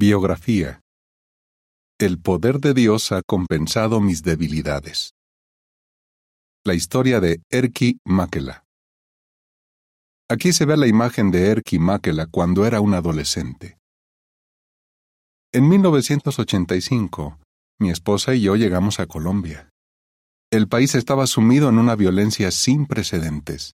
Biografía El poder de Dios ha compensado mis debilidades. La historia de Erki Makela. Aquí se ve la imagen de Erki Makela cuando era un adolescente. En 1985, mi esposa y yo llegamos a Colombia. El país estaba sumido en una violencia sin precedentes.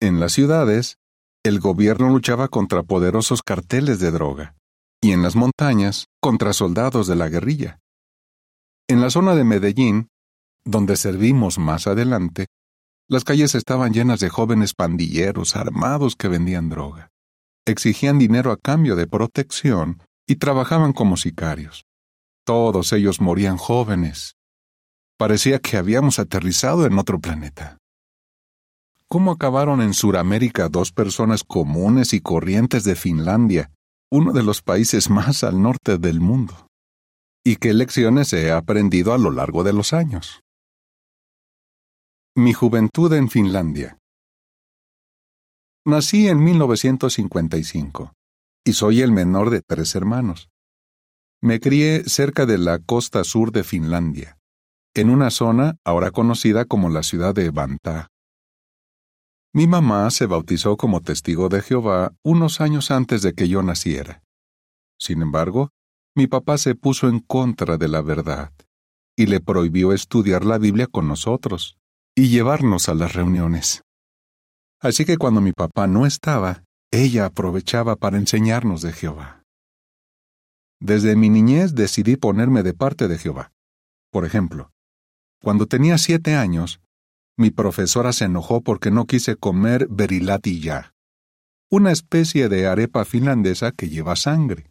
En las ciudades, el gobierno luchaba contra poderosos carteles de droga y en las montañas contra soldados de la guerrilla. En la zona de Medellín, donde servimos más adelante, las calles estaban llenas de jóvenes pandilleros armados que vendían droga. Exigían dinero a cambio de protección y trabajaban como sicarios. Todos ellos morían jóvenes. Parecía que habíamos aterrizado en otro planeta. ¿Cómo acabaron en Suramérica dos personas comunes y corrientes de Finlandia, uno de los países más al norte del mundo? ¿Y qué lecciones he aprendido a lo largo de los años? Mi juventud en Finlandia. Nací en 1955 y soy el menor de tres hermanos. Me crié cerca de la costa sur de Finlandia, en una zona ahora conocida como la ciudad de Vantaa. Mi mamá se bautizó como testigo de Jehová unos años antes de que yo naciera. Sin embargo, mi papá se puso en contra de la verdad y le prohibió estudiar la Biblia con nosotros y llevarnos a las reuniones. Así que cuando mi papá no estaba, ella aprovechaba para enseñarnos de Jehová. Desde mi niñez decidí ponerme de parte de Jehová. Por ejemplo, cuando tenía siete años, mi profesora se enojó porque no quise comer ya, una especie de arepa finlandesa que lleva sangre.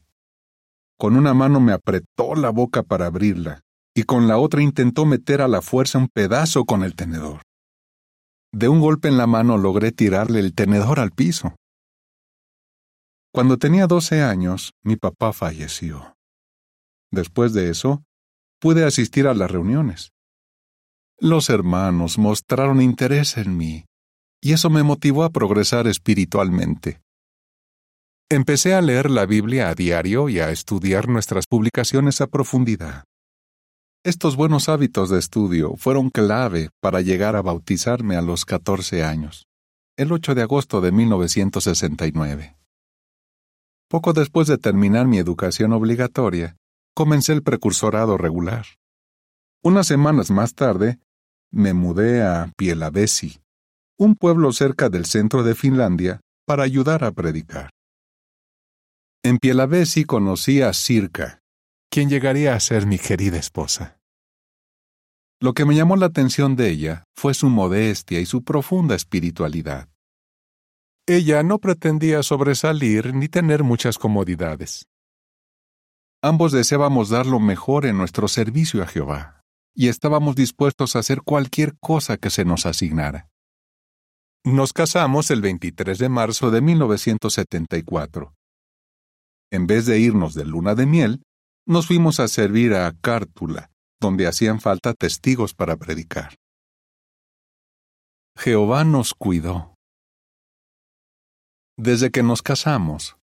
Con una mano me apretó la boca para abrirla, y con la otra intentó meter a la fuerza un pedazo con el tenedor. De un golpe en la mano logré tirarle el tenedor al piso. Cuando tenía doce años, mi papá falleció. Después de eso, pude asistir a las reuniones. Los hermanos mostraron interés en mí, y eso me motivó a progresar espiritualmente. Empecé a leer la Biblia a diario y a estudiar nuestras publicaciones a profundidad. Estos buenos hábitos de estudio fueron clave para llegar a bautizarme a los 14 años, el 8 de agosto de 1969. Poco después de terminar mi educación obligatoria, comencé el precursorado regular. Unas semanas más tarde, me mudé a Pielavesi, un pueblo cerca del centro de Finlandia, para ayudar a predicar. En Pielavesi conocí a Sirka, quien llegaría a ser mi querida esposa. Lo que me llamó la atención de ella fue su modestia y su profunda espiritualidad. Ella no pretendía sobresalir ni tener muchas comodidades. Ambos deseábamos dar lo mejor en nuestro servicio a Jehová y estábamos dispuestos a hacer cualquier cosa que se nos asignara. Nos casamos el 23 de marzo de 1974. En vez de irnos de luna de miel, nos fuimos a servir a Cártula, donde hacían falta testigos para predicar. Jehová nos cuidó. Desde que nos casamos,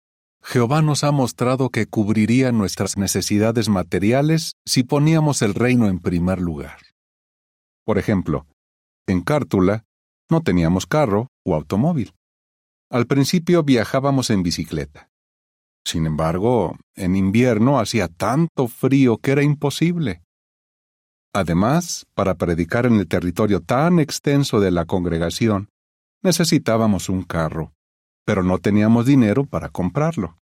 Jehová nos ha mostrado que cubriría nuestras necesidades materiales si poníamos el reino en primer lugar. Por ejemplo, en Cártula no teníamos carro o automóvil. Al principio viajábamos en bicicleta. Sin embargo, en invierno hacía tanto frío que era imposible. Además, para predicar en el territorio tan extenso de la congregación, necesitábamos un carro pero no teníamos dinero para comprarlo.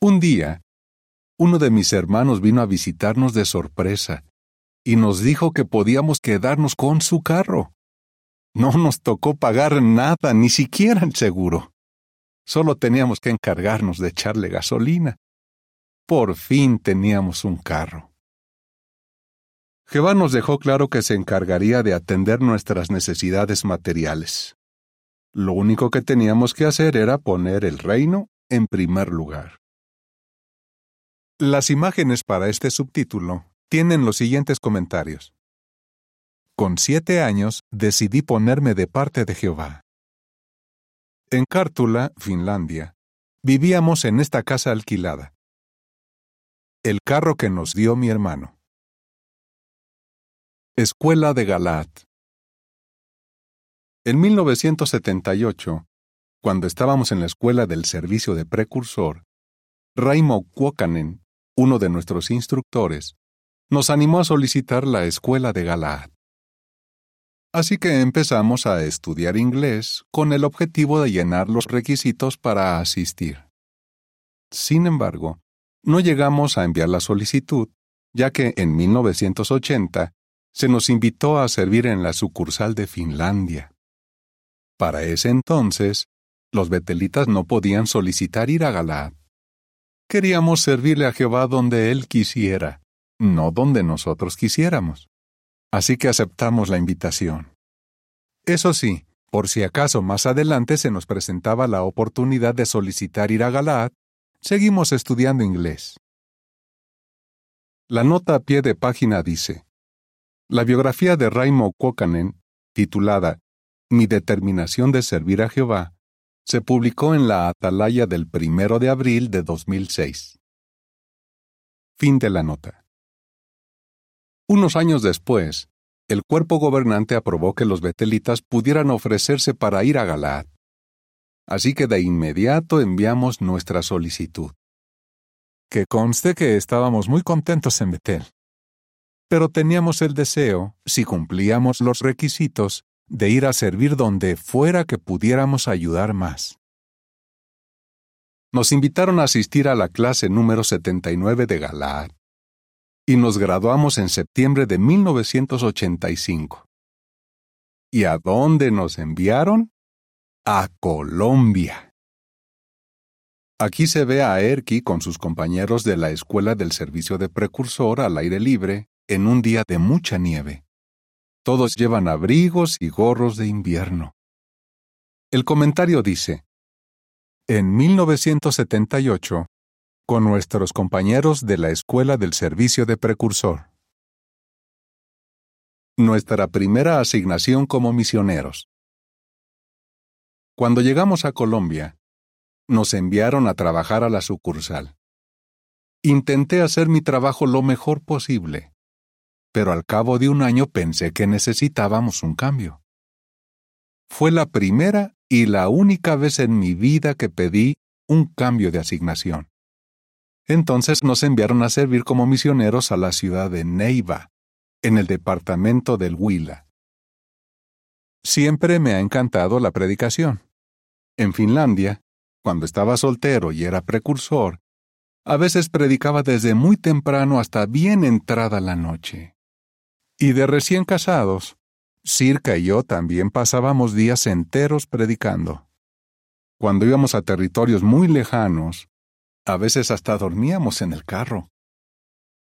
Un día, uno de mis hermanos vino a visitarnos de sorpresa y nos dijo que podíamos quedarnos con su carro. No nos tocó pagar nada, ni siquiera el seguro. Solo teníamos que encargarnos de echarle gasolina. Por fin teníamos un carro. Jehová nos dejó claro que se encargaría de atender nuestras necesidades materiales. Lo único que teníamos que hacer era poner el reino en primer lugar. Las imágenes para este subtítulo tienen los siguientes comentarios. Con siete años decidí ponerme de parte de Jehová. En Cártula, Finlandia, vivíamos en esta casa alquilada, El carro que nos dio mi hermano. Escuela de Galat. En 1978, cuando estábamos en la escuela del servicio de precursor, Raimo Kuokanen, uno de nuestros instructores, nos animó a solicitar la escuela de Galaad. Así que empezamos a estudiar inglés con el objetivo de llenar los requisitos para asistir. Sin embargo, no llegamos a enviar la solicitud, ya que en 1980 se nos invitó a servir en la sucursal de Finlandia. Para ese entonces, los betelitas no podían solicitar ir a Galaad. Queríamos servirle a Jehová donde Él quisiera, no donde nosotros quisiéramos. Así que aceptamos la invitación. Eso sí, por si acaso más adelante se nos presentaba la oportunidad de solicitar ir a Galaad, Seguimos estudiando inglés. La nota a pie de página dice, La biografía de Raimo Kokanen, titulada Mi determinación de servir a Jehová, se publicó en la Atalaya del primero de abril de 2006. Fin de la nota. Unos años después, el cuerpo gobernante aprobó que los betelitas pudieran ofrecerse para ir a Galaad así que de inmediato enviamos nuestra solicitud. Que conste que estábamos muy contentos en Betel. Pero teníamos el deseo, si cumplíamos los requisitos, de ir a servir donde fuera que pudiéramos ayudar más. Nos invitaron a asistir a la clase número 79 de Galaad y nos graduamos en septiembre de 1985. ¿Y a dónde nos enviaron? a Colombia. Aquí se ve a Erki con sus compañeros de la Escuela del Servicio de Precursor al aire libre en un día de mucha nieve. Todos llevan abrigos y gorros de invierno. El comentario dice, En 1978, con nuestros compañeros de la Escuela del Servicio de Precursor. Nuestra primera asignación como misioneros. Cuando llegamos a Colombia, nos enviaron a trabajar a la sucursal. Intenté hacer mi trabajo lo mejor posible, pero al cabo de un año pensé que necesitábamos un cambio. Fue la primera y la única vez en mi vida que pedí un cambio de asignación. Entonces nos enviaron a servir como misioneros a la ciudad de Neiva, en el departamento del Huila. Siempre me ha encantado la predicación. En Finlandia, cuando estaba soltero y era precursor, a veces predicaba desde muy temprano hasta bien entrada la noche. Y de recién casados, Circa y yo también pasábamos días enteros predicando. Cuando íbamos a territorios muy lejanos, a veces hasta dormíamos en el carro.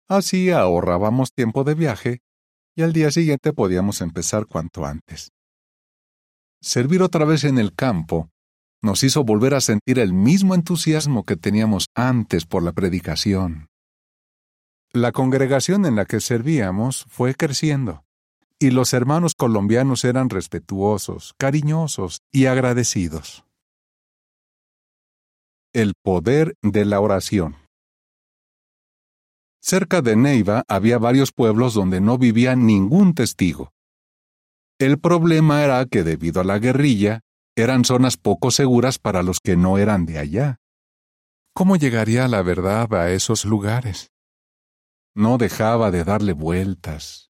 Así ahorrábamos tiempo de viaje y al día siguiente podíamos empezar cuanto antes. Servir otra vez en el campo nos hizo volver a sentir el mismo entusiasmo que teníamos antes por la predicación. La congregación en la que servíamos fue creciendo, y los hermanos colombianos eran respetuosos, cariñosos y agradecidos. El poder de la oración. Cerca de Neiva había varios pueblos donde no vivía ningún testigo. El problema era que debido a la guerrilla, eran zonas poco seguras para los que no eran de allá. ¿Cómo llegaría la verdad a esos lugares? No dejaba de darle vueltas.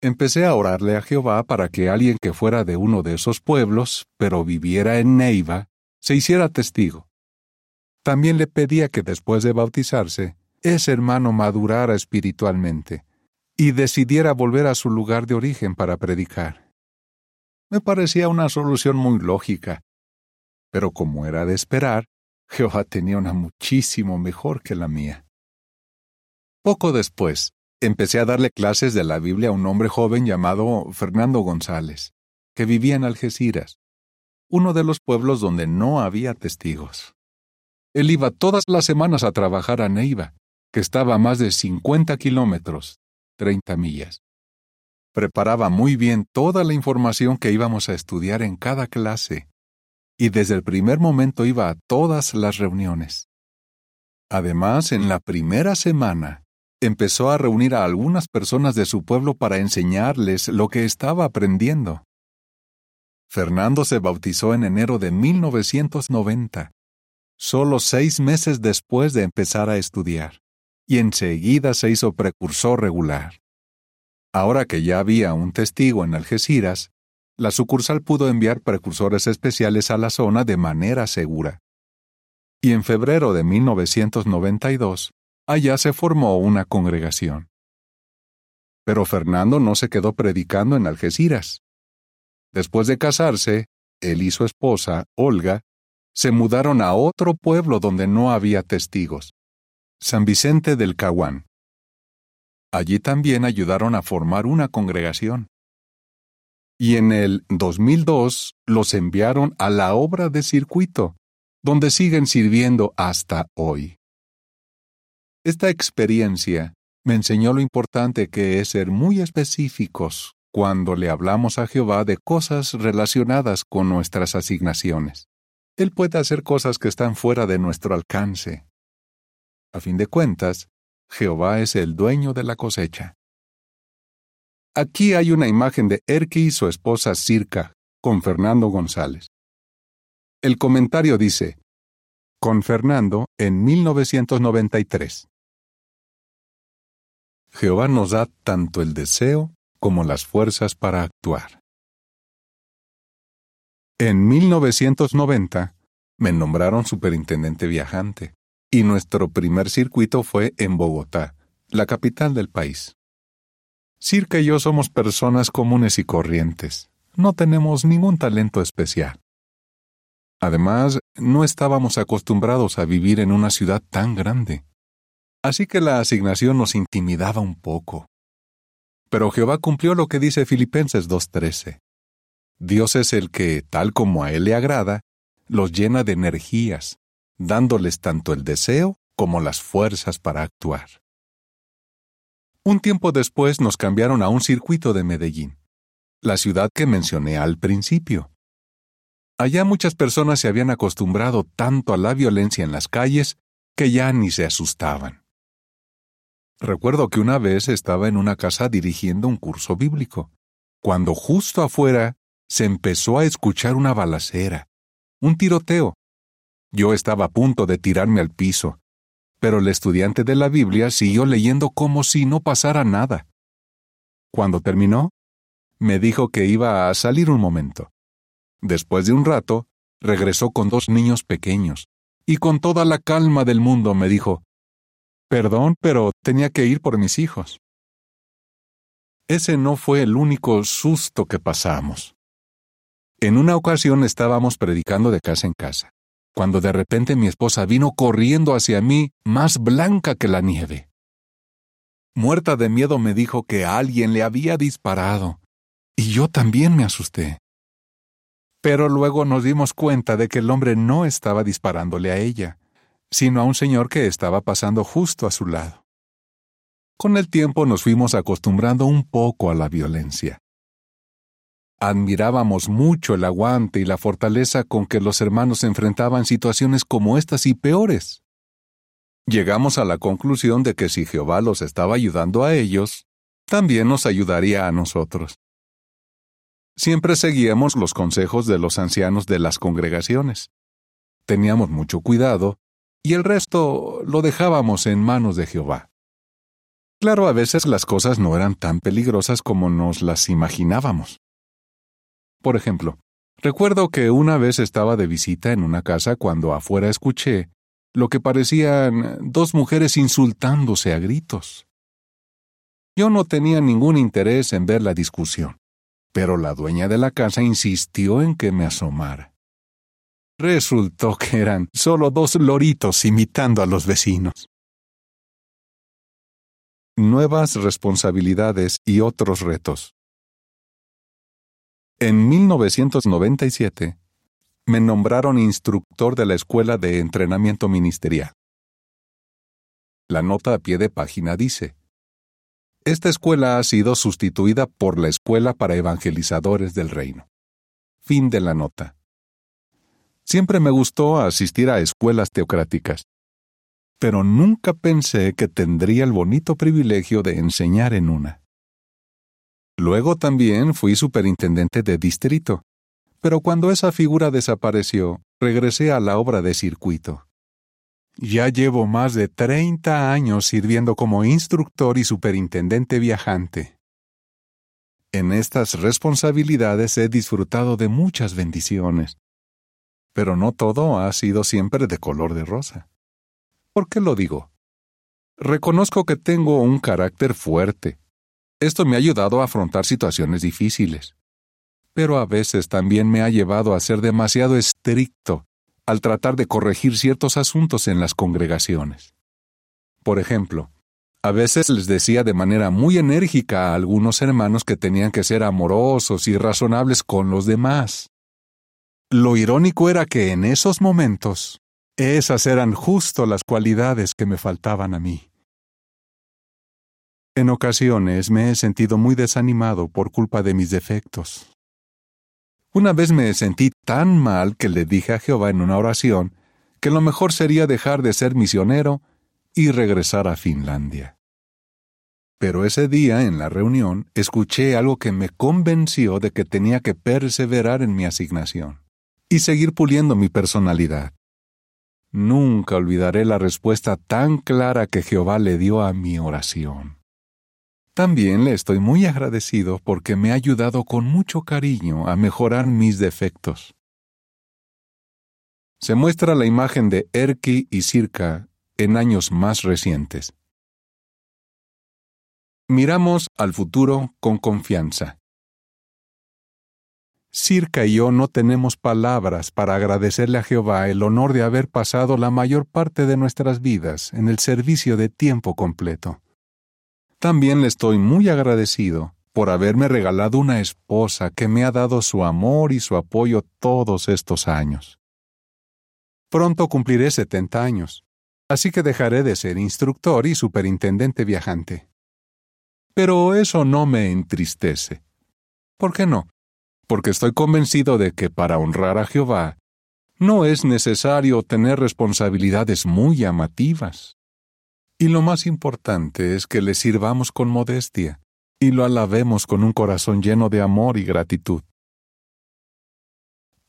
Empecé a orarle a Jehová para que alguien que fuera de uno de esos pueblos, pero viviera en Neiva, se hiciera testigo. También le pedía que después de bautizarse, ese hermano madurara espiritualmente y decidiera volver a su lugar de origen para predicar. Me parecía una solución muy lógica, pero como era de esperar, Jehová tenía una muchísimo mejor que la mía. Poco después, empecé a darle clases de la Biblia a un hombre joven llamado Fernando González, que vivía en Algeciras, uno de los pueblos donde no había testigos. Él iba todas las semanas a trabajar a Neiva, que estaba a más de 50 kilómetros, 30 millas. Preparaba muy bien toda la información que íbamos a estudiar en cada clase, y desde el primer momento iba a todas las reuniones. Además, en la primera semana, empezó a reunir a algunas personas de su pueblo para enseñarles lo que estaba aprendiendo. Fernando se bautizó en enero de 1990, solo seis meses después de empezar a estudiar, y enseguida se hizo precursor regular. Ahora que ya había un testigo en Algeciras, la sucursal pudo enviar precursores especiales a la zona de manera segura. Y en febrero de 1992, allá se formó una congregación. Pero Fernando no se quedó predicando en Algeciras. Después de casarse, él y su esposa, Olga, se mudaron a otro pueblo donde no había testigos, San Vicente del Caguán. Allí también ayudaron a formar una congregación. Y en el 2002 los enviaron a la obra de circuito, donde siguen sirviendo hasta hoy. Esta experiencia me enseñó lo importante que es ser muy específicos cuando le hablamos a Jehová de cosas relacionadas con nuestras asignaciones. Él puede hacer cosas que están fuera de nuestro alcance. A fin de cuentas, Jehová es el dueño de la cosecha. Aquí hay una imagen de Erki y su esposa Circa, con Fernando González. El comentario dice, con Fernando en 1993. Jehová nos da tanto el deseo como las fuerzas para actuar. En 1990 me nombraron superintendente viajante y nuestro primer circuito fue en Bogotá, la capital del país. Circa y yo somos personas comunes y corrientes. No tenemos ningún talento especial. Además, no estábamos acostumbrados a vivir en una ciudad tan grande. Así que la asignación nos intimidaba un poco. Pero Jehová cumplió lo que dice Filipenses 2.13. Dios es el que, tal como a Él le agrada, los llena de energías, dándoles tanto el deseo como las fuerzas para actuar. Un tiempo después nos cambiaron a un circuito de Medellín, la ciudad que mencioné al principio. Allá muchas personas se habían acostumbrado tanto a la violencia en las calles que ya ni se asustaban. Recuerdo que una vez estaba en una casa dirigiendo un curso bíblico, cuando justo afuera se empezó a escuchar una balacera, un tiroteo. Yo estaba a punto de tirarme al piso, pero el estudiante de la Biblia siguió leyendo como si no pasara nada. Cuando terminó, me dijo que iba a salir un momento. Después de un rato, regresó con dos niños pequeños, y con toda la calma del mundo me dijo, Perdón, pero tenía que ir por mis hijos. Ese no fue el único susto que pasamos. En una ocasión estábamos predicando de casa en casa, cuando de repente mi esposa vino corriendo hacia mí más blanca que la nieve. Muerta de miedo me dijo que alguien le había disparado, y yo también me asusté. Pero luego nos dimos cuenta de que el hombre no estaba disparándole a ella, sino a un señor que estaba pasando justo a su lado. Con el tiempo nos fuimos acostumbrando un poco a la violencia. Admirábamos mucho el aguante y la fortaleza con que los hermanos enfrentaban situaciones como estas y peores. Llegamos a la conclusión de que si Jehová los estaba ayudando a ellos, también nos ayudaría a nosotros. Siempre seguíamos los consejos de los ancianos de las congregaciones. Teníamos mucho cuidado y el resto lo dejábamos en manos de Jehová. Claro, a veces las cosas no eran tan peligrosas como nos las imaginábamos. Por ejemplo, recuerdo que una vez estaba de visita en una casa cuando afuera escuché lo que parecían dos mujeres insultándose a gritos. Yo no tenía ningún interés en ver la discusión, pero la dueña de la casa insistió en que me asomara. Resultó que eran solo dos loritos imitando a los vecinos. Nuevas responsabilidades y otros retos. En 1997, me nombraron instructor de la Escuela de Entrenamiento Ministerial. La nota a pie de página dice, Esta escuela ha sido sustituida por la Escuela para Evangelizadores del Reino. Fin de la nota. Siempre me gustó asistir a escuelas teocráticas. pero nunca pensé que tendría el bonito privilegio de enseñar en una. Luego también fui superintendente de distrito, pero cuando esa figura desapareció, regresé a la obra de circuito. Ya llevo más de 30 años sirviendo como instructor y superintendente viajante. En estas responsabilidades he disfrutado de muchas bendiciones, pero no todo ha sido siempre de color de rosa. ¿Por qué lo digo? Reconozco que tengo un carácter fuerte. Esto me ha ayudado a afrontar situaciones difíciles pero a veces también me ha llevado a ser demasiado estricto al tratar de corregir ciertos asuntos en las congregaciones. Por ejemplo, a veces les decía de manera muy enérgica a algunos hermanos que tenían que ser amorosos y razonables con los demás. Lo irónico era que en esos momentos, esas eran justo las cualidades que me faltaban a mí. En ocasiones me he sentido muy desanimado por culpa de mis defectos. Una vez me sentí tan mal que le dije a Jehová en una oración que lo mejor sería dejar de ser misionero y regresar a Finlandia. Pero ese día, en la reunión, escuché algo que me convenció de que tenía que perseverar en mi asignación y seguir puliendo mi personalidad. Nunca olvidaré la respuesta tan clara que Jehová le dio a mi oración. También le estoy muy agradecido porque me ha ayudado con mucho cariño a mejorar mis defectos. Se muestra la imagen de Erki y Circa en años más recientes. Miramos al futuro con confianza. Circa y yo no tenemos palabras para agradecerle a Jehová el honor de haber pasado la mayor parte de nuestras vidas en el servicio de tiempo completo. También le estoy muy agradecido por haberme regalado una esposa que me ha dado su amor y su apoyo todos estos años. Pronto cumpliré 70 años, así que dejaré de ser instructor y superintendente viajante. Pero eso no me entristece. ¿Por qué no? Porque estoy convencido de que para honrar a Jehová no es necesario tener responsabilidades muy llamativas. Y lo más importante es que le sirvamos con modestia y lo alabemos con un corazón lleno de amor y gratitud.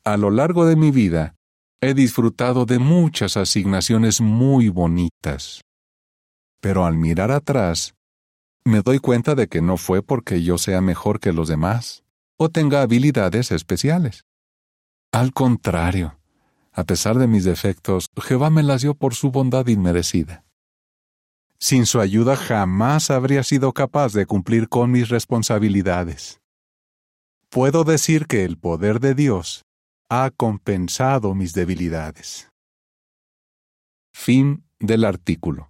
A lo largo de mi vida, he disfrutado de muchas asignaciones muy bonitas. Pero al mirar atrás, me doy cuenta de que no fue porque yo sea mejor que los demás o tenga habilidades especiales. Al contrario, a pesar de mis defectos, Jehová me las dio por su bondad inmerecida. Sin su ayuda jamás habría sido capaz de cumplir con mis responsabilidades. Puedo decir que el poder de Dios ha compensado mis debilidades. Fin del artículo.